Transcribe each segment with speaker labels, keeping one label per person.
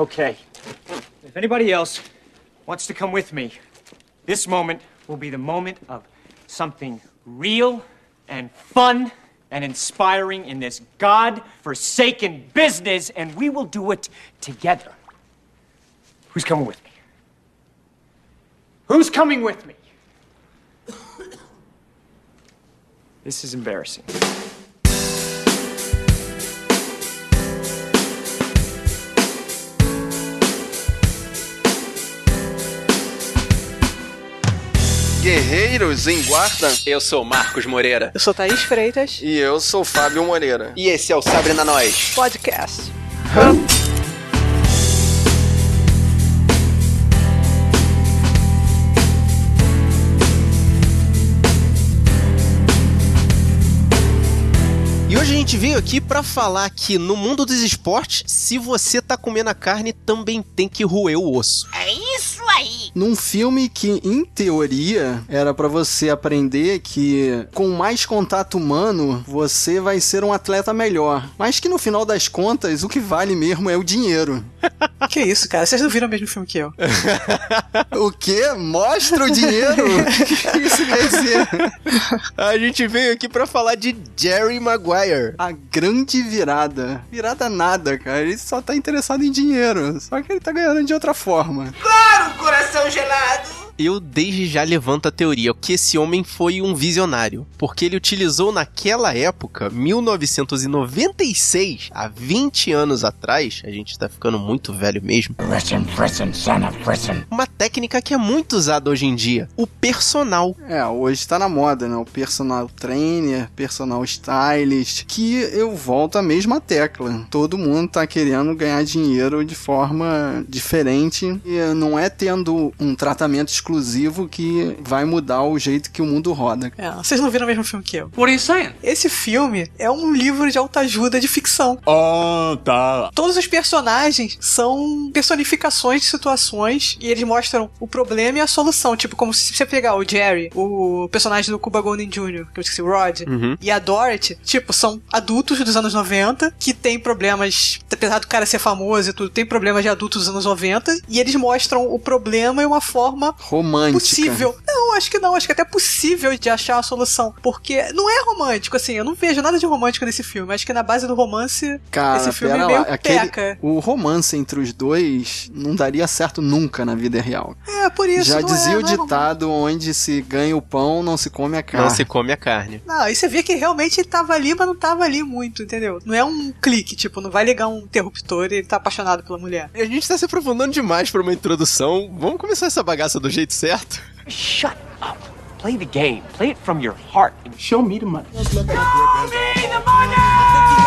Speaker 1: Okay. If anybody else wants to come with me, this moment will be the moment of something real and fun and inspiring in this God-forsaken business, and we will do it together. Who's coming with me? Who's coming with me? This is embarrassing.
Speaker 2: Guerreiros em Guarda.
Speaker 3: Eu sou Marcos Moreira.
Speaker 4: Eu sou Thaís Freitas.
Speaker 2: E eu sou Fábio Moreira.
Speaker 3: E esse é o Sabrina Nós
Speaker 4: Podcast.
Speaker 3: E hoje a gente veio aqui para falar que no mundo dos esportes, se você tá comendo a carne, também tem que roer o osso.
Speaker 5: É isso aí.
Speaker 6: Num filme que, em teoria, era para você aprender que com mais contato humano você vai ser um atleta melhor. Mas que no final das contas, o que vale mesmo é o dinheiro.
Speaker 4: que isso, cara? Vocês não viram o mesmo filme que eu.
Speaker 6: o quê? Mostra o dinheiro? o que isso quer dizer?
Speaker 3: A gente veio aqui para falar de Jerry Maguire.
Speaker 6: A grande virada. Virada nada, cara. Ele só tá interessado em dinheiro. Só que ele tá ganhando de outra forma.
Speaker 5: Claro, coração gelado!
Speaker 3: Eu desde já levanto a teoria que esse homem foi um visionário, porque ele utilizou naquela época, 1996, há 20 anos atrás, a gente tá ficando muito velho mesmo.
Speaker 5: Listen, listen, son of listen.
Speaker 3: Uma técnica que é muito usada hoje em dia, o personal.
Speaker 6: É, hoje tá na moda, né? O personal trainer, personal stylist, que eu volto à mesma tecla. Todo mundo tá querendo ganhar dinheiro de forma diferente e não é tendo um tratamento exclusivo exclusivo que vai mudar o jeito que o mundo roda.
Speaker 4: É, vocês não viram o mesmo filme que eu.
Speaker 1: What are you saying?
Speaker 4: Esse filme é um livro de autoajuda de ficção.
Speaker 1: Oh, tá.
Speaker 4: Todos os personagens são personificações de situações e eles mostram o problema e a solução. Tipo, como se você pegar o Jerry, o personagem do Cuba Gooding Jr., que eu esqueci, o Rod,
Speaker 3: uhum.
Speaker 4: e a Dorothy, tipo, são adultos dos anos 90 que têm problemas, apesar do cara ser famoso e tudo, tem problemas de adultos dos anos 90 e eles mostram o problema e uma forma
Speaker 6: romântica.
Speaker 4: Possível. Não, acho que não. Acho que é até possível de achar a solução. Porque não é romântico, assim. Eu não vejo nada de romântico nesse filme. Acho que na base do romance,
Speaker 6: Cara,
Speaker 4: esse filme é
Speaker 6: lá,
Speaker 4: meio
Speaker 6: aquele,
Speaker 4: peca.
Speaker 6: O romance entre os dois não daria certo nunca na vida real.
Speaker 4: É, por isso.
Speaker 6: Já dizia
Speaker 4: é,
Speaker 6: o ditado é onde se ganha o pão, não se come a carne.
Speaker 3: Não se come a carne.
Speaker 4: Não, e você vê que realmente ele tava ali, mas não tava ali muito, entendeu? Não é um clique, tipo, não vai ligar um interruptor e ele tá apaixonado pela mulher.
Speaker 3: A gente tá se aprofundando demais pra uma introdução. Vamos começar essa bagaça do jeito certo?
Speaker 1: Shut up. Play the game. Play it from your heart and show me the money.
Speaker 5: Show me the money!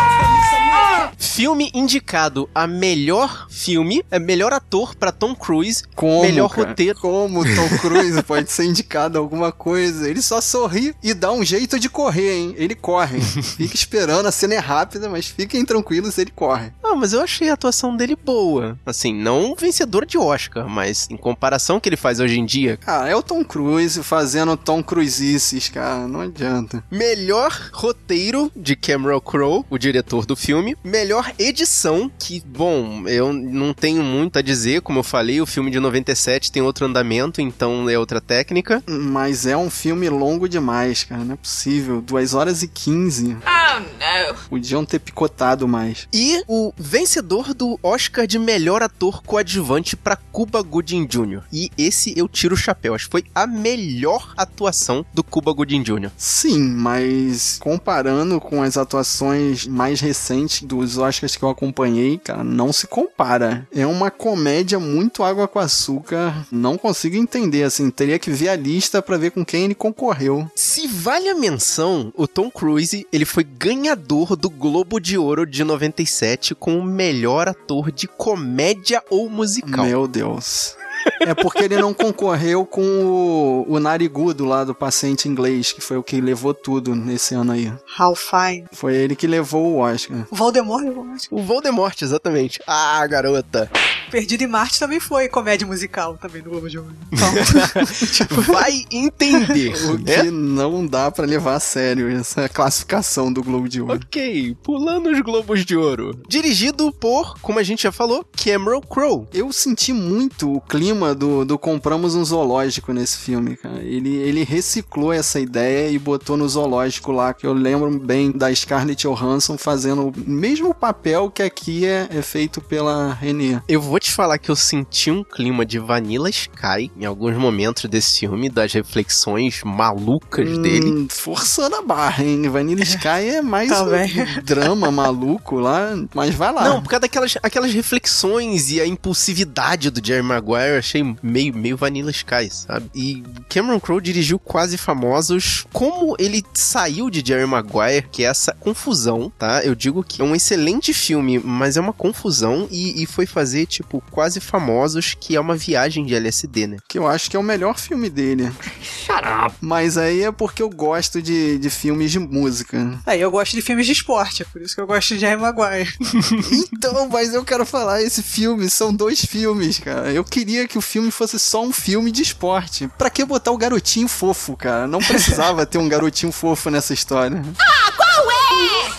Speaker 3: Filme indicado a melhor filme, é melhor ator para Tom Cruise,
Speaker 6: Como,
Speaker 3: melhor
Speaker 6: cara?
Speaker 3: roteiro.
Speaker 6: Como Tom Cruise pode ser indicado a alguma coisa? Ele só sorri e dá um jeito de correr, hein? Ele corre. Fica esperando, a cena é rápida, mas fiquem tranquilos, ele corre.
Speaker 3: Ah, mas eu achei a atuação dele boa. Assim, não vencedor de Oscar, mas em comparação que ele faz hoje em dia.
Speaker 6: Cara, é o Tom Cruise fazendo Tom Cruises, cara, não adianta.
Speaker 3: Melhor roteiro de Cameron Crowe, o diretor do filme. Melhor edição, que, bom, eu não tenho muito a dizer, como eu falei, o filme de 97 tem outro andamento, então é outra técnica.
Speaker 6: Mas é um filme longo demais, cara, não é possível. 2 horas e 15.
Speaker 5: Oh, não.
Speaker 6: Podiam ter picotado mais.
Speaker 3: E o vencedor do Oscar de melhor ator coadjuvante para Cuba Gooding Jr. E esse eu tiro o chapéu, acho que foi a melhor atuação do Cuba Gooding Jr.
Speaker 6: Sim, mas comparando com as atuações mais recentes dos Oscars que eu acompanhei, cara, não se compara. É uma comédia muito água com açúcar. Não consigo entender, assim, teria que ver a lista para ver com quem ele concorreu.
Speaker 3: Se vale a menção, o Tom Cruise, ele foi ganhador do Globo de Ouro de 97 com o melhor ator de comédia ou musical.
Speaker 6: Meu Deus. É porque ele não concorreu com o, o narigudo lá do paciente inglês, que foi o que levou tudo nesse ano aí.
Speaker 4: How fine.
Speaker 6: Foi ele que levou o Oscar.
Speaker 4: O Voldemort levou o Oscar.
Speaker 3: O Voldemort, exatamente. Ah, garota.
Speaker 4: Perdido em Marte também foi comédia musical também no Globo de Ouro. Então,
Speaker 3: Vai entender,
Speaker 6: O
Speaker 3: né?
Speaker 6: que não dá pra levar a sério essa classificação do Globo de Ouro.
Speaker 3: Ok, pulando os Globos de Ouro. Dirigido por, como a gente já falou, Cameron Crowe.
Speaker 6: Eu senti muito o clima do, do compramos um zoológico nesse filme, cara. Ele, ele reciclou essa ideia e botou no zoológico lá, que eu lembro bem da Scarlett Johansson fazendo o mesmo papel que aqui é, é feito pela Renée.
Speaker 3: Eu vou te falar que eu senti um clima de Vanilla Sky em alguns momentos desse filme, das reflexões malucas dele.
Speaker 6: Hum, forçando a barra, hein? Vanilla Sky é mais
Speaker 4: Tá
Speaker 6: um
Speaker 4: bem.
Speaker 6: drama maluco lá, mas vai lá.
Speaker 3: Não, por causa daquelas aquelas reflexões e a impulsividade do Jerry Maguire, eu achei meio, meio Vanilla Sky, sabe? E Cameron Crowe dirigiu Quase Famosos. Como ele saiu de Jerry Maguire, que é essa confusão, tá? Eu digo que é um excelente filme, mas é uma confusão e, e foi fazer, tipo, Quase Famosos, que é uma viagem de LSD, né?
Speaker 6: Que eu acho que é o melhor filme dele.
Speaker 5: Shut up.
Speaker 6: Mas aí é porque eu gosto de, de filmes de música.
Speaker 4: aí eu gosto de filmes de esporte, é por isso que eu gosto de Jerry Maguire.
Speaker 6: Então, mas eu quero falar, esse filme são dois filmes, cara. Eu queria que o filme fosse só um filme de esporte. Pra que botar o garotinho fofo, cara? Não precisava ter um garotinho fofo nessa história.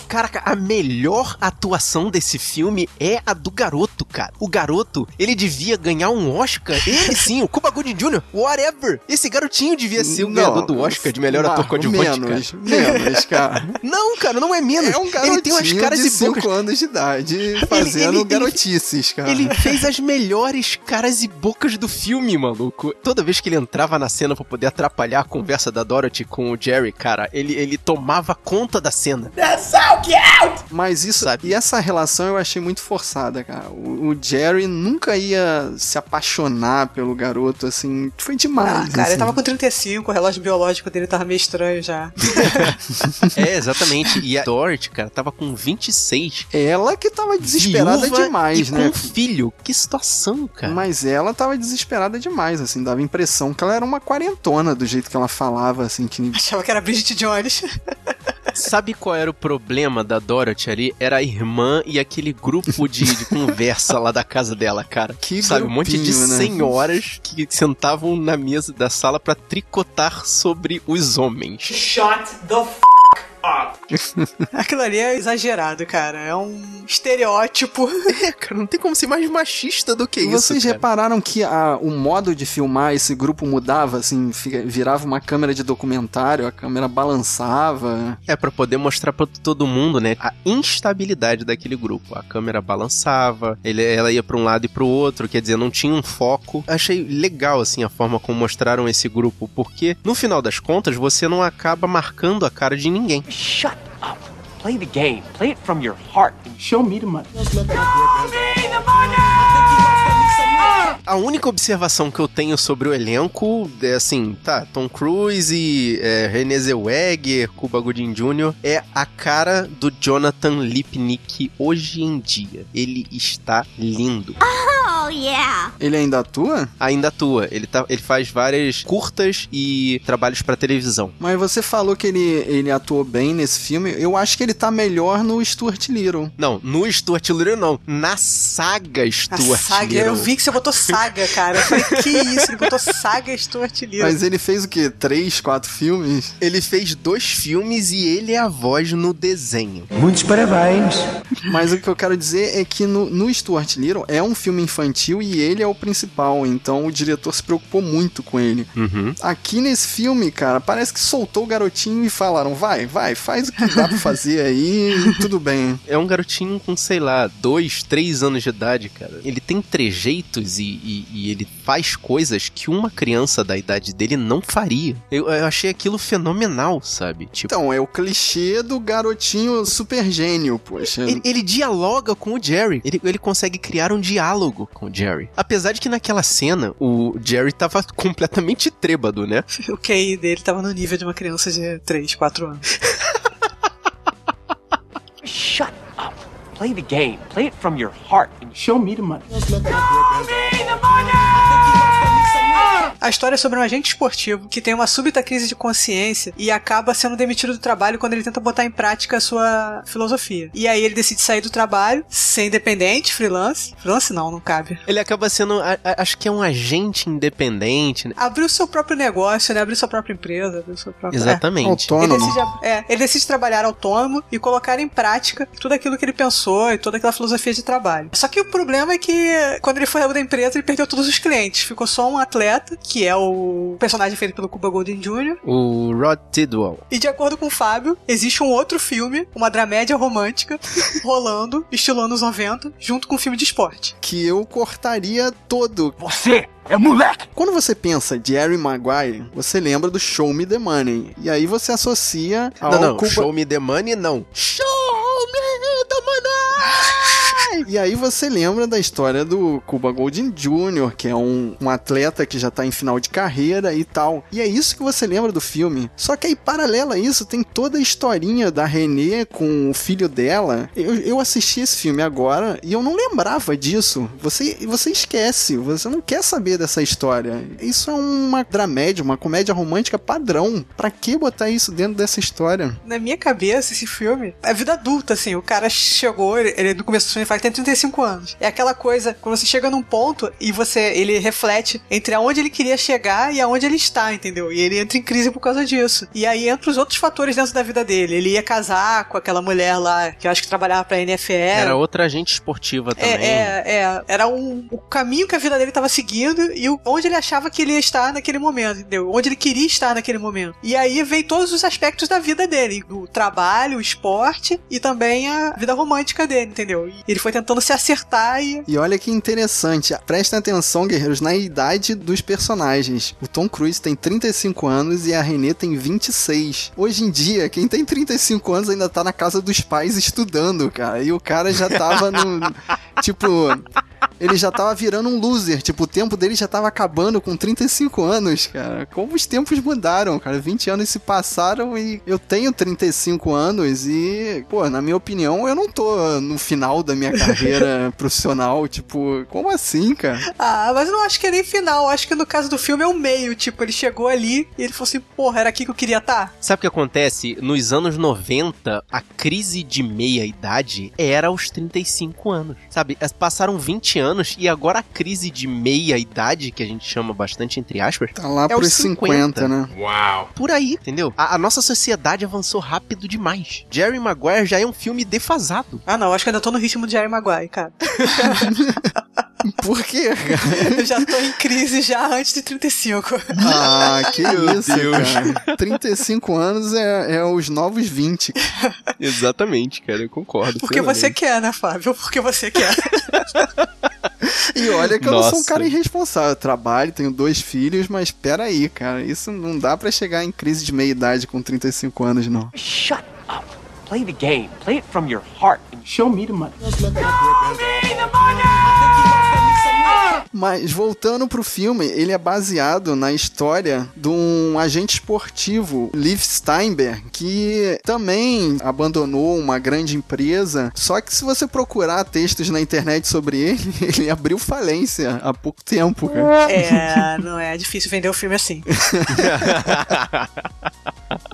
Speaker 3: Caraca, a melhor atuação desse filme é a do garoto, cara. O garoto, ele devia ganhar um Oscar. Ele sim, o Cuba Gooding Jr., whatever. Esse garotinho devia ser o ganhador do Oscar de melhor ator coadjuvante,
Speaker 6: menos,
Speaker 3: cara.
Speaker 6: menos, cara.
Speaker 3: Não, cara, não é menos.
Speaker 6: É um garotinho
Speaker 3: ele tem umas caras
Speaker 6: de
Speaker 3: e bocas
Speaker 6: 5 anos de idade fazendo
Speaker 3: ele-
Speaker 6: garotices, cara.
Speaker 3: Ele fez as melhores caras e bocas do filme, maluco. Toda vez que ele entrava na cena pra poder atrapalhar a conversa da Dorothy com o Jerry, cara, ele, ele tomava conta da cena.
Speaker 6: Mas isso,
Speaker 3: Sabe?
Speaker 6: e essa relação eu achei muito forçada, cara. O, o Jerry nunca ia se apaixonar pelo garoto, assim, foi demais.
Speaker 4: Ah, cara,
Speaker 6: assim.
Speaker 4: ele tava com 35, o relógio biológico dele tava meio estranho já.
Speaker 3: É, exatamente. E a Dorothy, cara, tava com 26.
Speaker 6: Ela que tava desesperada
Speaker 3: viúva
Speaker 6: demais,
Speaker 3: e
Speaker 6: né?
Speaker 3: com filho. Que situação, cara.
Speaker 6: Mas ela tava desesperada demais, assim, dava a impressão que ela era uma quarentona do jeito que ela falava, assim, que
Speaker 4: Achava que era Bridget Jones.
Speaker 3: Sabe qual era o problema da Dorothy ali? Era a irmã e aquele grupo de, de conversa lá da casa dela, cara.
Speaker 6: Que
Speaker 3: Sabe, um monte de
Speaker 6: grupinho, né?
Speaker 3: senhoras que sentavam na mesa da sala pra tricotar sobre os homens.
Speaker 1: Shut the f.
Speaker 4: Aquilo ali é exagerado, cara. É um estereótipo.
Speaker 3: É, cara, não tem como ser mais machista do que isso,
Speaker 6: Vocês repararam que a- o modo de filmar esse grupo mudava, assim, virava uma câmera de documentário, a câmera balançava.
Speaker 3: É, pra poder mostrar pra todo mundo, né, a instabilidade daquele grupo. A câmera balançava, ele, ela ia pra um lado e pro outro, quer dizer, não tinha um foco. Achei legal, assim, a forma como mostraram esse grupo, porque, no final das contas, você não acaba marcando a cara de ninguém.
Speaker 1: Shut up. Play the game. Play it from your heart.
Speaker 5: Show me the money.
Speaker 3: A única observação que eu tenho sobre o elenco é assim, tá, Tom Cruise e é, Renée Zellweger, Cuba Gooding Jr. é a cara do Jonathan Lipnick hoje em dia. Ele está lindo.
Speaker 7: Oh, yeah.
Speaker 6: Ele ainda atua?
Speaker 3: Ainda atua. Ele, tá, ele faz várias curtas e trabalhos pra televisão.
Speaker 6: Mas você falou que ele, ele atuou bem nesse filme. Eu acho que ele tá melhor no Stuart Little.
Speaker 3: Não, no Stuart Little não. Na saga
Speaker 4: A
Speaker 3: Stuart
Speaker 4: saga,
Speaker 3: Little.
Speaker 4: eu vi que você botou saga, cara. Eu falei, que isso? Ele botou saga Stuart Little.
Speaker 6: Mas ele fez o quê? Três, quatro filmes?
Speaker 3: Ele fez dois filmes e ele é a voz no desenho.
Speaker 5: Muitos parabéns.
Speaker 6: Mas o que eu quero dizer é que no, no Stuart Little é um filme infantil e ele é o principal. Então o diretor se preocupou muito com ele.
Speaker 3: Uhum.
Speaker 6: Aqui nesse filme, cara, parece que soltou o garotinho e falaram: vai, vai, faz o que dá pra fazer aí e tudo bem.
Speaker 3: É um garotinho com, sei lá, dois, três anos de idade, cara. Ele tem e, e- e ele faz coisas que uma criança da idade dele não faria. Eu, eu achei aquilo fenomenal, sabe? Tipo,
Speaker 6: Então, é o clichê do garotinho super gênio, poxa.
Speaker 3: ele, ele dialoga com o Jerry. Ele, ele consegue criar um diálogo com o Jerry. Apesar de que naquela cena o Jerry tava completamente trêbado, né?
Speaker 4: O QI dele tava no nível de uma criança de 3, 4 anos.
Speaker 1: Shut. Play the game. Play it from your heart.
Speaker 5: And Show me the money.
Speaker 1: Show me the money.
Speaker 4: A história é sobre um agente esportivo que tem uma súbita crise de consciência e acaba sendo demitido do trabalho quando ele tenta botar em prática a sua filosofia. E aí ele decide sair do trabalho, ser independente, freelance. Freelance não, não cabe.
Speaker 3: Ele acaba sendo, a- a- acho que é um agente independente, né?
Speaker 4: Abriu seu próprio negócio, né? Abriu sua própria empresa, abriu sua própria...
Speaker 3: Exatamente.
Speaker 4: Ele
Speaker 6: Autônomo.
Speaker 4: decide, é, ele decide trabalhar autônomo e colocar em prática tudo aquilo que ele pensou e toda aquela filosofia de trabalho. Só que o problema é que quando ele foi da empresa, ele perdeu todos os clientes. Ficou só um atleta, que é o personagem feito pelo Cuba Gooding Jr.
Speaker 3: O Rod Tidwell.
Speaker 4: E de acordo com o Fábio, existe um outro filme, uma dramédia romântica, rolando, estilo anos 90, junto com um filme de esporte.
Speaker 6: Que eu cortaria todo.
Speaker 5: Você é moleque!
Speaker 6: Quando você pensa de Harry Maguire, você lembra do Show Me the Money. E aí você associa ao
Speaker 3: Não, não,
Speaker 6: Cuba-
Speaker 3: show me the money, não. Show!
Speaker 6: E aí você lembra da história do Cuba Golding Jr., que é um, um atleta que já tá em final de carreira e tal. E é isso que você lembra do filme. Só que aí, paralelo a isso, tem toda a historinha da Renée com o filho dela. Eu, eu assisti esse filme agora e eu não lembrava disso. Você, você esquece, você não quer saber dessa história. Isso é uma dramédia, uma comédia romântica padrão. Pra que botar isso dentro dessa história?
Speaker 4: Na minha cabeça, esse filme é vida adulta, assim. O cara chegou, ele, ele no começo do filme fala que tem 35 anos. É aquela coisa, quando você chega num ponto e você, ele reflete entre aonde ele queria chegar e aonde ele está, entendeu? E ele entra em crise por causa disso. E aí entra os outros fatores dentro da vida dele. Ele ia casar com aquela mulher lá, que eu acho que trabalhava pra NFL.
Speaker 3: Era outra agente esportiva também.
Speaker 4: É, é, é. Era um, o caminho que a vida dele estava seguindo e o- onde ele achava que ele ia estar naquele momento, entendeu? Onde ele queria estar naquele momento. E aí vem todos os aspectos da vida dele: do trabalho, o esporte e também a vida romântica dele, entendeu? E ele foi tentando se acertar e.
Speaker 6: E olha que interessante, prestem atenção, guerreiros, na idade dos personagens. O Tom Cruise tem 35 anos e a Renée tem 26. Hoje em dia, quem tem 35 anos ainda tá na casa dos pais estudando, cara. E o cara já tava no. tipo. Ele já tava virando um loser. Tipo, o tempo dele já tava acabando com 35 anos, cara. Como os tempos mudaram, cara. 20 anos se passaram e eu tenho 35 anos e, pô, na minha opinião, eu não tô no final da minha carreira profissional. Tipo, como assim, cara?
Speaker 4: Ah, mas eu não acho que é nem final. Eu acho que no caso do filme é o meio. Tipo, ele chegou ali e ele falou assim: porra, era aqui que eu queria estar.
Speaker 3: Sabe o que acontece? Nos anos 90, a crise de meia-idade era aos 35 anos. Sabe? As- Passaram 20 anos e agora a crise de meia-idade, que a gente chama bastante entre aspas,
Speaker 6: Tá lá
Speaker 3: É
Speaker 6: pros
Speaker 3: os
Speaker 6: 50,
Speaker 3: 50,
Speaker 6: né?
Speaker 3: por aí, entendeu? A, a nossa sociedade avançou rápido demais. Jerry Maguire já é um filme defasado.
Speaker 4: Ah, não, acho que eu ainda tô no ritmo de Jerry Maguire, cara.
Speaker 6: Por quê, cara?
Speaker 4: Eu já tô em crise já antes de 35.
Speaker 6: Ah, que isso,
Speaker 3: Deus.
Speaker 6: cara. 35 anos é, é os novos 20.
Speaker 3: Exatamente, cara, eu concordo.
Speaker 4: Porque você quer, né, Fábio? Porque você quer.
Speaker 6: E olha que eu não sou um
Speaker 3: Nossa.
Speaker 6: cara irresponsável. Eu trabalho, tenho dois filhos, mas peraí, cara. Isso não dá pra chegar em crise de meia-idade com 35 anos, não.
Speaker 1: Shut up. Play the game. Play it from your heart.
Speaker 5: Show me the money.
Speaker 6: Mas voltando pro filme, ele é baseado na história de um agente esportivo, Liv Steinberg, que também abandonou uma grande empresa. Só que se você procurar textos na internet sobre ele, ele abriu falência há pouco tempo, cara.
Speaker 4: É, não é difícil vender o filme assim.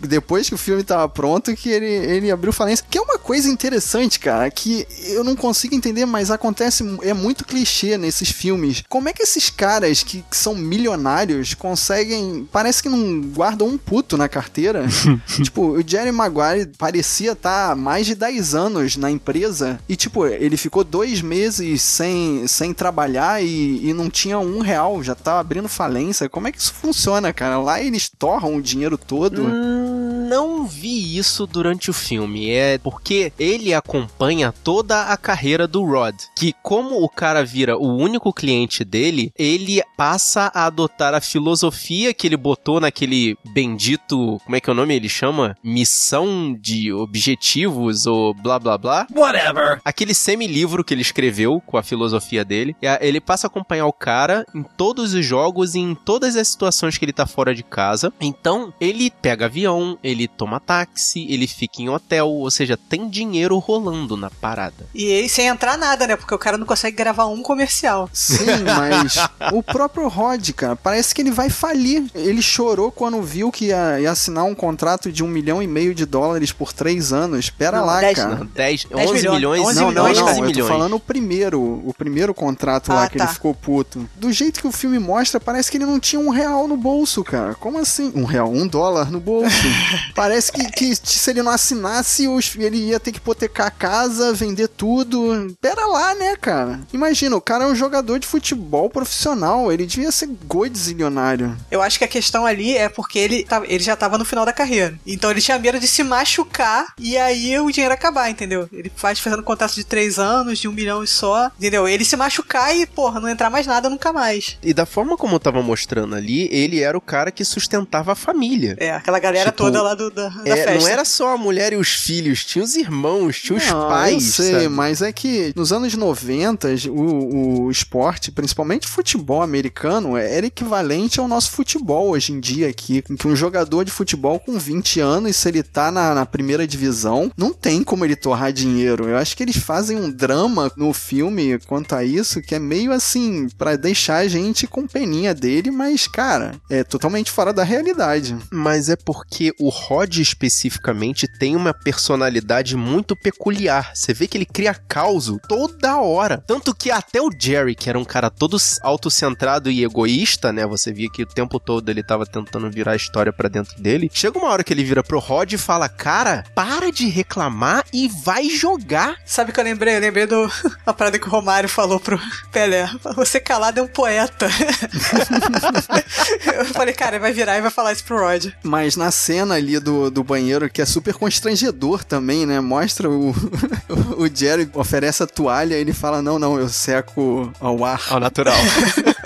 Speaker 6: Depois que o filme tava pronto, que ele, ele abriu falência. Que é uma coisa interessante, cara, que eu não consigo entender, mas acontece, é muito clichê nesses filmes. Como é que esses caras que, que são milionários conseguem. Parece que não guardam um puto na carteira. tipo, o Jerry Maguire parecia estar há mais de 10 anos na empresa e, tipo, ele ficou dois meses sem, sem trabalhar e, e não tinha um real, já tava abrindo falência. Como é que isso funciona, cara? Lá eles torram o dinheiro todo.
Speaker 3: Hum, Não vi isso durante o filme. É porque ele acompanha toda a carreira do Rod. Que, como o cara vira o único cliente dele, ele passa a adotar a filosofia que ele botou naquele bendito. Como é que é o nome? Ele chama? Missão de objetivos ou blá blá blá.
Speaker 5: Whatever.
Speaker 3: Aquele semi-livro que ele escreveu com a filosofia dele, ele passa a acompanhar o cara em todos os jogos e em todas as situações que ele tá fora de casa. Então, ele pega avião, ele toma táxi, ele fica em hotel, ou seja, tem dinheiro rolando na parada.
Speaker 4: E aí sem entrar nada, né? Porque o cara não consegue gravar um comercial.
Speaker 6: Sim, mas o próprio Rod, cara, parece que ele vai falir. Ele chorou quando viu que ia, ia assinar um contrato de um milhão e meio de dólares por três anos. Pera
Speaker 4: Não,
Speaker 6: lá,
Speaker 4: dez
Speaker 6: cara.
Speaker 3: Não, 10,
Speaker 4: 10
Speaker 3: 11
Speaker 4: milhões,
Speaker 3: milhões,
Speaker 4: 11
Speaker 6: Não, não,
Speaker 4: milhões,
Speaker 6: não,
Speaker 3: 11
Speaker 6: eu tô
Speaker 3: milhões.
Speaker 6: falando o primeiro, o primeiro contrato lá
Speaker 4: Ah,
Speaker 6: que
Speaker 4: tá.
Speaker 6: ele ficou puto. Do jeito que o filme mostra, parece que ele não tinha um real no bolso, cara. Como assim? Um real, um dólar no bolso. parece que, que se ele não assinasse, ele ia ter que hipotecar a casa, vender tudo. Pera lá, né, cara? Imagina, o cara é um jogador de futebol profissional, ele devia ser godzilionário.
Speaker 4: Eu acho que a questão ali é porque ele, tava- ele já tava no final da carreira. Então ele tinha medo de se machucar e aí o dinheiro acabar, entendeu? Ele faz fazendo contrato de três anos, de um milhão e só, entendeu? Ele se machucar e, porra, não entrar mais nada nunca mais.
Speaker 3: E da forma como eu tava mostrando ali, ele era o cara que sustentava a família.
Speaker 4: É, aquela galera
Speaker 3: Tipo,
Speaker 4: toda lá do, da, da
Speaker 3: É,
Speaker 4: festa.
Speaker 3: não era só a mulher e os filhos, tinha os irmãos, tinha os
Speaker 6: Não,
Speaker 3: pais.
Speaker 6: Eu sei,
Speaker 3: sabe?
Speaker 6: mas é que nos anos 90, o, o esporte, principalmente futebol americano, era equivalente ao nosso futebol hoje em dia aqui. Em que um jogador de futebol com 20 anos, se ele tá na, na primeira divisão, não tem como ele torrar dinheiro. Eu acho que eles fazem um drama no filme quanto a isso, que é meio assim, pra deixar a gente com peninha dele, mas, cara, é totalmente fora da realidade.
Speaker 3: Mas é porque o Rod especificamente tem uma personalidade muito peculiar. Você vê que ele cria caos toda hora. Tanto que até o Jerry, que era um cara todo autocentrado e egoísta, né? Você via que o tempo todo ele tava tentando virar a história pra dentro dele. Chega uma hora que ele vira pro Rod e fala: Cara, para de reclamar e vai jogar.
Speaker 4: Sabe o que eu lembrei? Eu lembrei do a parada que o Romário falou pro Pelé. Você calado é um poeta. eu falei, cara, ele vai virar e vai falar isso pro Rod.
Speaker 6: Mas na cena ali do, do banheiro, que é super constrangedor também, né? Mostra o, o Jerry oferece a toalha e ele fala: Não, não, eu seco ao ar.
Speaker 3: Ao natural.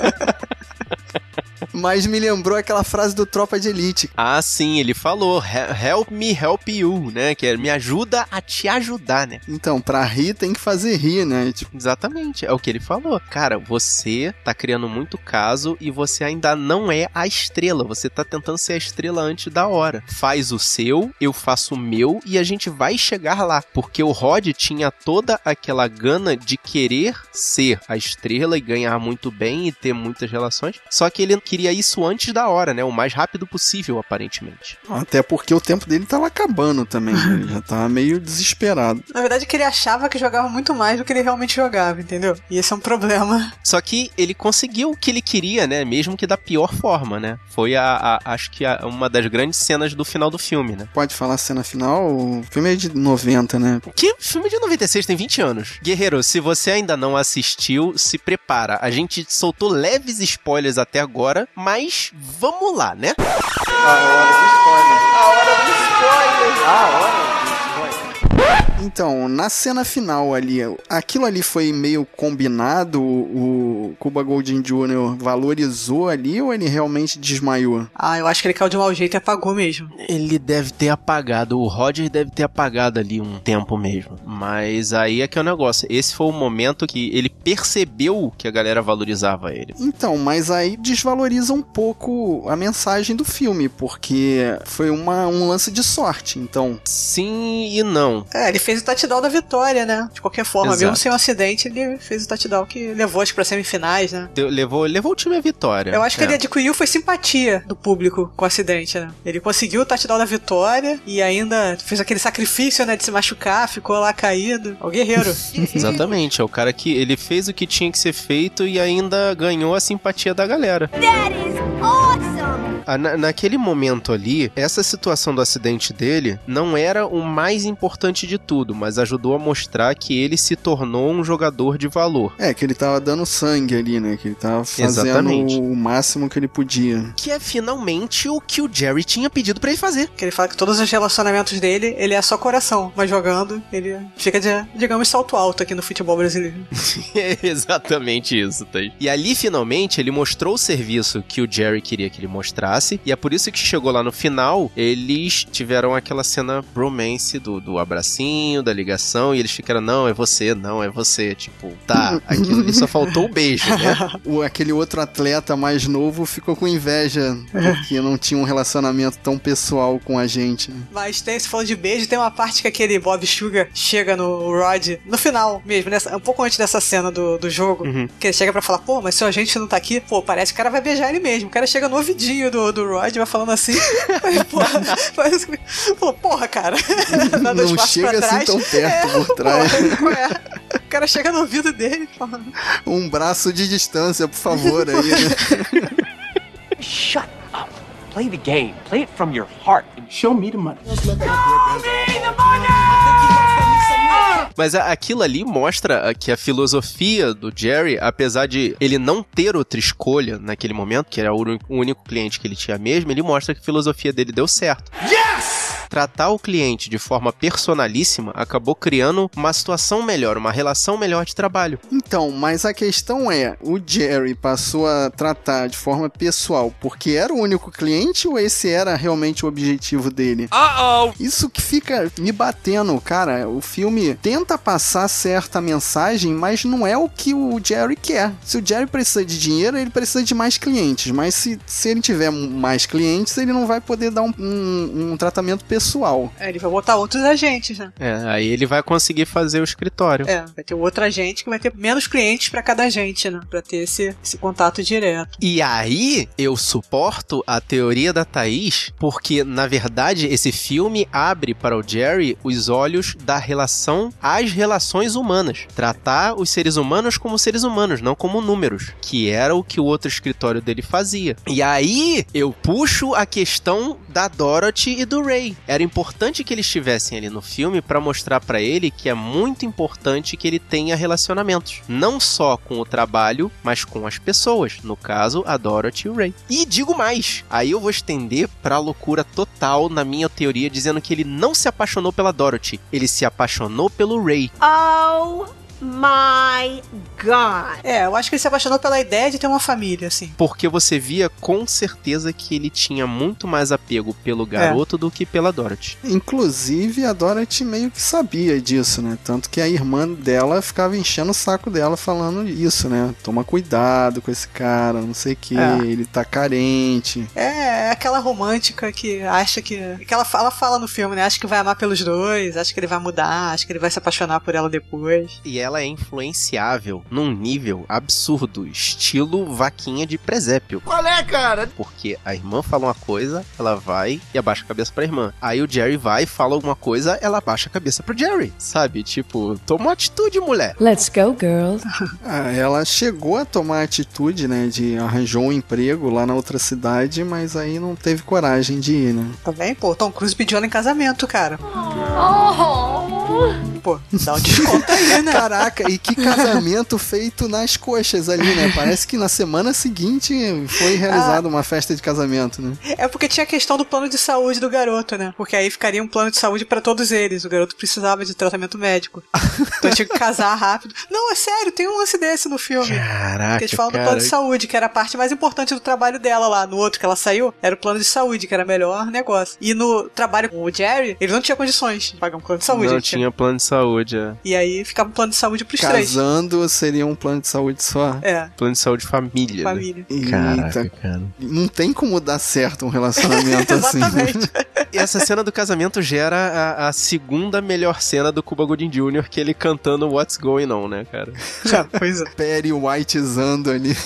Speaker 6: Mas me lembrou aquela frase do Tropa de Elite.
Speaker 3: ah, sim, ele falou: "He- Help me help you, né? Que é me ajuda a te ajudar, né?
Speaker 6: Então, pra rir tem que fazer rir, né? Tipo,
Speaker 3: Exatamente, é o que ele falou. Cara, você tá criando muito caso e você ainda não é a estrela. Você tá tentando ser a estrela antes da hora. Faz o seu, eu faço o meu e a gente vai chegar lá. Porque o Rod tinha toda aquela gana de querer ser a estrela e ganhar muito bem e ter muitas relações. Só que ele queria isso antes da hora, né? O mais rápido possível, aparentemente.
Speaker 6: até porque o tempo dele tava acabando também. né? Ele já tava meio desesperado.
Speaker 4: Na verdade, é que ele achava que jogava muito mais do que ele realmente jogava, entendeu? E esse é um problema.
Speaker 3: Só que ele conseguiu o que ele queria, né? Mesmo que da pior forma, né? Foi a, a- acho que a- uma das grandes cenas do final do filme, né?
Speaker 6: Pode falar a cena final? O filme é de 90, né?
Speaker 3: Que filme de 96 tem 20 anos. Guerreiro, se você ainda não assistiu, se prepara. A gente soltou leves spoilers até agora, mas vamos lá, né?
Speaker 6: Então, na cena final ali, aquilo ali foi meio combinado? O Cuba Golding Jr. valorizou ali ou ele realmente desmaiou?
Speaker 4: Ah, eu acho que ele caiu de mau jeito e apagou mesmo.
Speaker 3: Ele deve ter apagado, o Roger deve ter apagado ali um tempo mesmo. Mas aí é que é o negócio. Esse foi o momento que ele percebeu que a galera valorizava ele.
Speaker 6: Então, mas aí desvaloriza um pouco a mensagem do filme, porque foi uma, um lance de sorte. Então,
Speaker 3: Sim e não.
Speaker 4: É, ele fez o touchdown da vitória, né? De qualquer forma,
Speaker 3: Exato.
Speaker 4: mesmo sem um acidente, ele fez o touchdown que levou acho que pra semifinais, né?
Speaker 3: Deu- levou, levou o time à vitória.
Speaker 4: Eu acho que
Speaker 3: É.
Speaker 4: ele adquiriu foi simpatia do público com o acidente, né? Ele conseguiu o touchdown da vitória e ainda fez aquele sacrifício, né, de se machucar, ficou lá caído. É o guerreiro.
Speaker 3: Exatamente, é o cara que ele fez o que tinha que ser feito e ainda ganhou a simpatia da galera.
Speaker 7: That is awesome!
Speaker 3: Na- naquele momento ali, essa situação do acidente dele não era o mais importante de tudo, mas ajudou a mostrar que ele se tornou um jogador de valor.
Speaker 6: é que ele tava dando sangue ali, né? Que ele tava fazendo
Speaker 3: Exatamente.
Speaker 6: o máximo que ele podia.
Speaker 3: Que é finalmente o que o Jerry tinha pedido pra ele fazer.
Speaker 4: que ele fala que todos os relacionamentos dele, ele é só coração, mas jogando, ele fica de, digamos, salto alto aqui no futebol brasileiro.
Speaker 3: É exatamente isso, tá? E ali finalmente ele mostrou o serviço que o Jerry queria que ele mostrasse ajudasse. E é por isso que chegou lá no final, eles tiveram aquela cena bromance do, do abracinho, da ligação, e eles ficaram, não, é você, não, é você. Tipo, tá, aquilo ali só faltou o beijo, né?
Speaker 6: O, aquele outro atleta mais novo ficou com inveja porque não tinha um relacionamento tão pessoal com a gente. né?
Speaker 4: Mas tem, se falando de beijo, tem uma parte que aquele Bob Sugar chega no Rod, no final mesmo, nessa, um pouco antes dessa cena do, do jogo, que ele chega pra falar, pô, mas se a gente não tá aqui, pô, parece que o cara vai beijar ele mesmo. O cara chega no ouvidinho do, do Rod, vai falando assim, porra, que- pô, porra, cara. Dá dois
Speaker 6: Não chega
Speaker 4: pra
Speaker 6: assim
Speaker 4: trás.
Speaker 6: tão perto por trás.
Speaker 4: Porra, é? O cara chega no ouvido dele falando,
Speaker 6: Um braço de distância, por favor, aí, né?
Speaker 1: Shut up. Play the game. Play it from your heart.
Speaker 5: Show me the money.
Speaker 3: Mas aquilo ali mostra ah, que a filosofia do Jerry, apesar de ele não ter outra escolha naquele momento, que era o único cliente que ele tinha mesmo, ele mostra que a filosofia dele deu certo. Tratar o cliente de forma personalíssima acabou criando uma situação melhor, uma relação melhor de trabalho.
Speaker 6: Então, mas a questão é, o Jerry passou a tratar de forma pessoal porque era o único cliente ou esse era realmente o objetivo dele? Isso que fica me batendo, cara. O filme tenta passar certa mensagem, mas não é o que o Jerry quer. Se o Jerry precisa de dinheiro, ele precisa de mais clientes. Mas se, se ele tiver mais clientes, ele não vai poder dar um, um- um tratamento pessoal.
Speaker 4: É, ele vai botar outros agentes, né?
Speaker 3: É, aí ele vai conseguir fazer o escritório.
Speaker 4: É, vai ter outro agente que vai ter menos clientes pra cada agente, né? Pra ter esse, esse contato direto.
Speaker 3: E aí, eu suporto a teoria da Thaís, porque, na verdade, esse filme abre para o Jerry os olhos da relação às relações humanas. Tratar os seres humanos como seres humanos, não como números, que era o que o outro escritório dele fazia. E aí, eu puxo a questão da Dorothy e do Ray. Era importante que eles estivessem ali no filme para mostrar para ele que é muito importante que ele tenha relacionamentos, não só com o trabalho, mas com as pessoas, no caso, a Dorothy e o Ray. E digo mais, aí eu vou estender pra loucura total na minha teoria dizendo que ele não se apaixonou pela Dorothy, ele se apaixonou pelo Ray.
Speaker 7: Oh my god.
Speaker 4: É, eu acho que ele se apaixonou pela ideia de ter uma família, assim.
Speaker 3: Porque você via com certeza que ele tinha muito mais apego pelo garoto do que pela Dorothy.
Speaker 6: Inclusive, a Dorothy meio que sabia disso, né? Tanto que a irmã dela ficava enchendo o saco dela falando isso, né? Toma cuidado com esse cara, não sei o que,
Speaker 4: É.
Speaker 6: ele tá carente.
Speaker 4: É, é aquela romântica que acha que. que ela, fala- ela fala no filme, né? Acha que vai amar pelos dois, acha que ele vai mudar, acha que ele vai se apaixonar por ela depois.
Speaker 3: E ela é influenciável num nível absurdo, estilo vaquinha de presépio.
Speaker 2: Qual é, cara?
Speaker 3: Porque a irmã fala uma coisa, ela vai e abaixa a cabeça pra irmã. Aí o Jerry vai e fala alguma coisa, ela abaixa a cabeça pro Jerry. Sabe? Tipo, toma uma atitude, mulher.
Speaker 8: Let's go, girls.
Speaker 6: Ah, ela chegou a tomar a atitude, né? De arranjou um emprego lá na outra cidade, mas aí não teve coragem de ir, né?
Speaker 4: Tá bem? Pô, o Tom Cruise pediu ela em casamento, cara.
Speaker 7: Oh.
Speaker 4: Pô, dá um desconto aí, né?
Speaker 6: Caraca, e que casamento feito nas coxas ali, né? Parece que na semana seguinte foi realizada uma festa de casamento, né?
Speaker 4: É porque tinha a questão do plano de saúde do garoto, né? Porque aí ficaria um plano de saúde pra todos eles. O garoto precisava de tratamento médico. Então tinha que casar rápido. Não, é sério, tem um lance desse no filme.
Speaker 3: Caraca,
Speaker 4: Porque eles falam do
Speaker 3: cara.
Speaker 4: plano de saúde, que era a parte mais importante do trabalho dela lá. No outro que ela saiu, era o plano de saúde, que era o melhor negócio. E no trabalho com o Jerry, ele não tinha condições de pagar um plano de saúde.
Speaker 3: Não
Speaker 4: ele
Speaker 3: tinha plano de saúde, é.
Speaker 4: E aí ficava um plano de saúde pros três.
Speaker 6: Casando seria um plano de saúde só.
Speaker 4: É,
Speaker 3: Plano de saúde família. né?
Speaker 4: família.
Speaker 3: Caraca,
Speaker 6: Eita,
Speaker 3: cara.
Speaker 6: não tem como dar certo um relacionamento assim.
Speaker 4: Exatamente.
Speaker 3: E essa cena do casamento gera a, a segunda melhor cena do Cuba Gooding Jr., que ele cantando What's Going On, né, cara?
Speaker 4: Já, pois é.
Speaker 6: Perry Whitezando ali.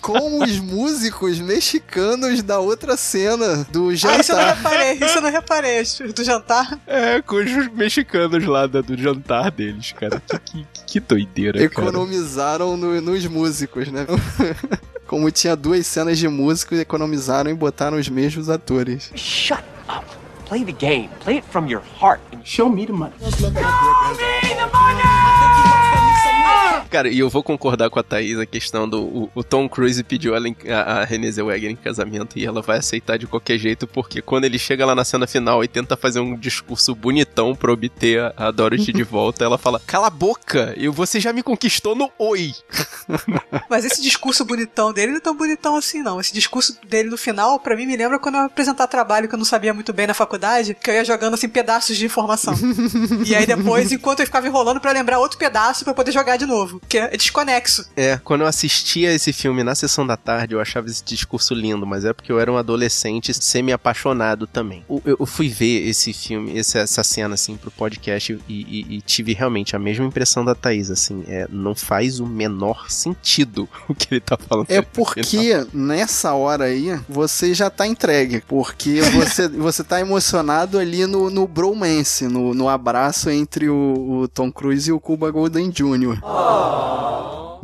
Speaker 6: Com os músicos mexicanos da outra cena do
Speaker 4: Ah, isso eu não
Speaker 6: jantar.
Speaker 4: reparei, isso eu não reparei. Do jantar.
Speaker 3: É, com os mexicanos lá da- do jantar deles, cara. Que, que, que doideira, cara.
Speaker 6: economizaram no- nos músicos, né? Como tinha duas cenas de músicos, economizaram e botaram os mesmos atores.
Speaker 1: Shut up. Play the game. Play it from your heart.
Speaker 5: Show me the money.
Speaker 3: Cara, e eu vou concordar com a Thaís a questão do. O, o Tom Cruise pediu ela em- a, a Renée Zellweger em casamento e ela vai aceitar de qualquer jeito, porque quando ele chega lá na cena final e tenta fazer um discurso bonitão pra obter a, a Dorothy de volta, ela fala: Cala a boca, eu, você já me conquistou no oi.
Speaker 4: Mas esse discurso bonitão dele não é tão bonitão assim, não. Esse discurso dele no final, pra mim, me lembra quando eu ia apresentar trabalho que eu não sabia muito bem na faculdade, que eu ia jogando assim pedaços de informação. e aí depois, enquanto eu ficava enrolando pra lembrar outro pedaço pra poder jogar de novo. Que é desconexo.
Speaker 3: É, quando eu assistia esse filme na sessão da tarde, eu achava esse discurso lindo, mas é porque eu era um adolescente semi-apaixonado também. Eu, eu fui ver esse filme, esse- essa cena, assim, pro podcast e, e- e tive realmente a mesma impressão da Thaís, assim, é, não faz o menor sentido o que ele tá falando.
Speaker 6: É porque nessa hora aí você já tá entregue. Porque você, você tá emocionado ali no, no bromance, no, no abraço entre o, o Tom Cruise e o Cuba Golden Jr. 啊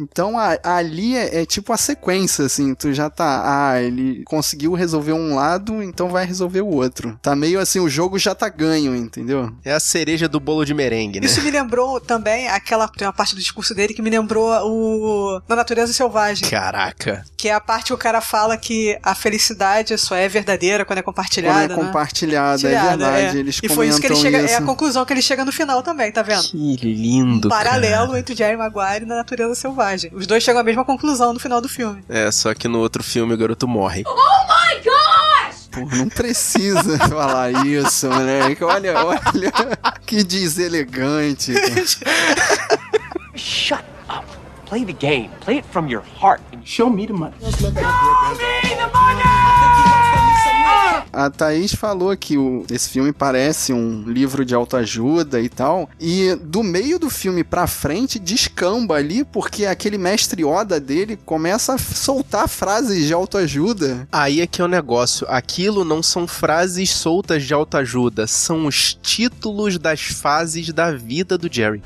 Speaker 6: Então a- ali é, é tipo a sequência, assim, tu já tá. Ah, ele conseguiu resolver um lado, então vai resolver o outro. Tá meio assim, o jogo já tá ganho, entendeu?
Speaker 3: É a cereja do bolo de merengue, né?
Speaker 4: Isso me lembrou também aquela. Tem uma parte do discurso dele que me lembrou o. Da natureza selvagem.
Speaker 3: Caraca.
Speaker 4: Que é a parte que o cara fala que a felicidade só é verdadeira quando é compartilhada.
Speaker 6: Quando é
Speaker 4: né?
Speaker 6: compartilhada, é
Speaker 4: Compartilhada,
Speaker 6: verdade.
Speaker 4: é.
Speaker 6: Eles
Speaker 4: E foi isso que ele chega. É a
Speaker 6: isso.
Speaker 4: conclusão que ele chega no final também, tá vendo?
Speaker 3: Que lindo,
Speaker 4: Um paralelo
Speaker 3: cara.
Speaker 4: entre Jerry Maguire e na natureza selvagem. Os dois chegam à mesma conclusão no final do filme.
Speaker 3: É, só que no outro filme o garoto morre.
Speaker 6: Pô, não precisa falar isso, moleque. Olha, olha. Que deselegante.
Speaker 1: Shut up. Play the game. Play it from your heart.
Speaker 5: Show me the money.
Speaker 6: A Thaís falou que o, esse filme parece um livro de autoajuda e tal. E do meio do filme pra frente descamba ali, porque aquele mestre Oda dele começa a soltar frases de autoajuda.
Speaker 3: Aí é que é o negócio. Aquilo não são frases soltas de autoajuda, são os títulos das fases da vida do Jerry.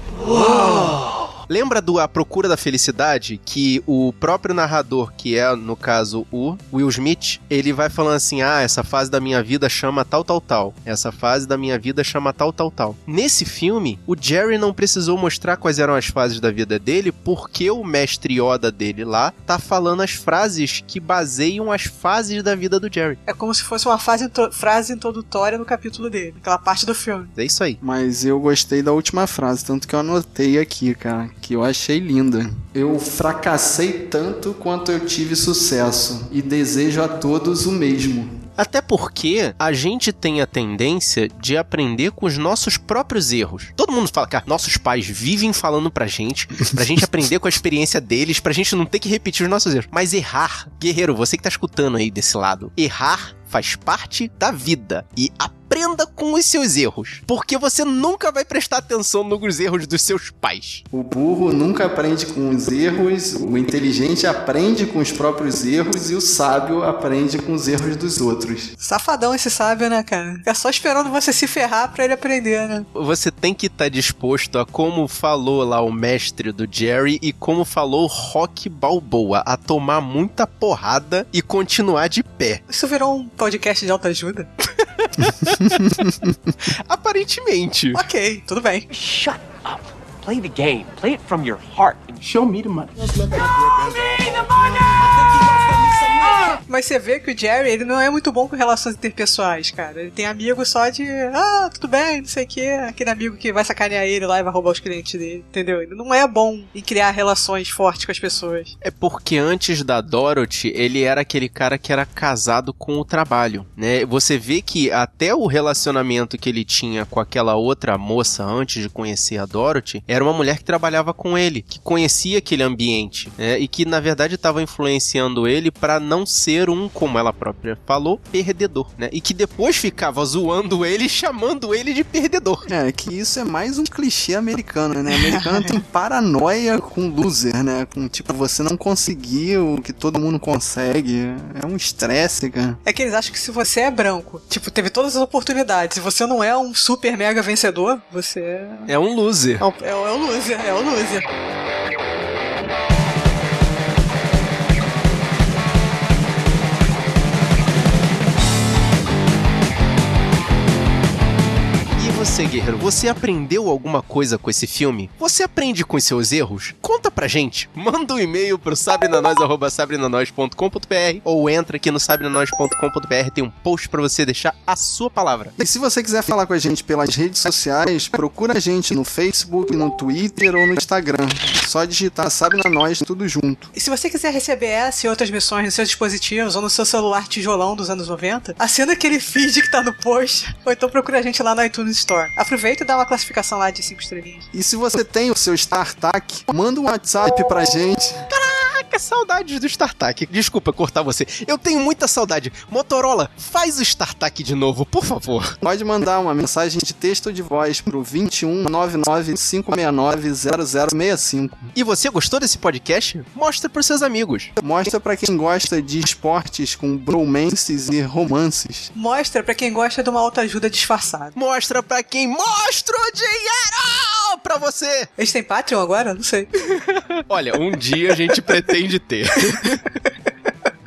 Speaker 3: Lembra do A Procura da Felicidade? Que o próprio narrador, que é, no caso, o Will Smith, ele vai falando assim: ah, essa fase da minha vida chama tal, tal, tal. Essa fase da minha vida chama tal, tal, tal. Nesse filme, o Jerry não precisou mostrar quais eram as fases da vida dele, porque o mestre Yoda dele lá tá falando as frases que baseiam as fases da vida do Jerry.
Speaker 4: É como se fosse uma fase intro- frase introdutória no capítulo dele, aquela parte do filme.
Speaker 3: É isso aí.
Speaker 6: Mas eu gostei da última frase, tanto que eu anotei aqui, cara, que eu achei linda. Eu fracassei tanto quanto eu tive sucesso e desejo a todos o mesmo.
Speaker 3: Até porque a gente tem a tendência de aprender com os nossos próprios erros. Todo mundo fala que ah, nossos pais vivem falando pra gente, pra gente aprender com a experiência deles, pra gente não ter que repetir os nossos erros. Mas errar, guerreiro, você que tá escutando aí desse lado, errar faz parte da vida. E aprenda com os seus erros. Porque você nunca vai prestar atenção nos erros dos seus pais.
Speaker 6: O burro nunca aprende com os erros, o inteligente aprende com os próprios erros e o sábio aprende com os erros dos outros.
Speaker 4: Safadão esse sábio, né, cara? É só esperando você se ferrar pra ele aprender, né?
Speaker 3: Você tem que estar disposto a como falou lá o mestre do Jerry e como falou Rock Balboa, a tomar muita porrada e continuar de pé.
Speaker 4: Isso virou um podcast de autoajuda?
Speaker 3: Aparentemente.
Speaker 4: ok, tudo bem.
Speaker 1: Shut up. Play the game. Play it from your heart.
Speaker 5: Show me the money.
Speaker 4: Mas você vê que o Jerry, ele não é muito bom com relações interpessoais, cara. Ele tem amigo só de, ah, tudo bem, não sei o quê. Aquele amigo que vai sacanear ele lá e vai roubar os clientes dele, entendeu? Ele não é bom em criar relações fortes com as pessoas.
Speaker 3: É porque antes da Dorothy, ele era aquele cara que era casado com o trabalho, né? Você vê que até o relacionamento que ele tinha com aquela outra moça antes de conhecer a Dorothy, era uma mulher que trabalhava com ele, que conhecia aquele ambiente, né? E que na verdade estava influenciando ele para não ser um, como ela própria falou, perdedor, né? E que depois ficava zoando ele, e chamando ele de perdedor.
Speaker 6: É, que isso é mais um clichê americano, né? Americano tem paranoia com loser, né? Com tipo, você não conseguiu o que todo mundo consegue. É um estresse, cara.
Speaker 4: É que eles acham que se você é branco, tipo, teve todas as oportunidades, e você não é um super mega vencedor, você é,
Speaker 3: É um loser.
Speaker 4: é, o- é o loser, é o loser.
Speaker 3: Você, guerreiro, você aprendeu alguma coisa com esse filme? Você aprende com os seus erros? Conta pra gente. Manda um e-mail pro sabrenanois.com.br ou entra aqui no sabrenanois.com.br, tem um post pra você deixar a sua palavra.
Speaker 6: E se você quiser falar com a gente pelas redes sociais, procura a gente no Facebook, no Twitter ou no Instagram. Só digitar Sabe na Nós, tudo junto.
Speaker 4: E se você quiser receber essa e outras missões nos seus dispositivos ou no seu celular tijolão dos anos 90, assina aquele feed que tá no post, ou então procura a gente lá no iTunes Store. Aproveita e dá uma classificação lá de 5 estrelinhas.
Speaker 6: E se você tem o seu StarTAC, manda um WhatsApp pra gente.
Speaker 3: Caraca, saudades do StarTAC. Desculpa cortar você. Eu tenho muita saudade. Motorola, faz o StarTAC de novo, por favor.
Speaker 6: Pode mandar uma mensagem de texto de voz pro 21 99 569 0065.
Speaker 3: E você gostou desse podcast? Mostra pros seus amigos.
Speaker 6: Mostra pra quem gosta de esportes com bromances e romances.
Speaker 4: Mostra pra quem gosta de uma autoajuda disfarçada.
Speaker 3: Mostra pra quem mostra o dinheiro pra você.
Speaker 4: Eles têm Patreon agora? Não sei.
Speaker 3: Olha, um dia a gente pretende ter.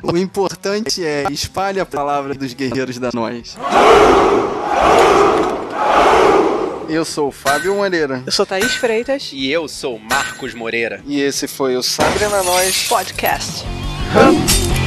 Speaker 6: O importante é espalhe a palavra dos guerreiros da nós. Eu sou o Fábio Moreira.
Speaker 4: Eu sou Thaís Freitas.
Speaker 3: E eu sou Marcos Moreira.
Speaker 6: E esse foi o Sabre na Nós.
Speaker 4: Podcast.
Speaker 6: Hum.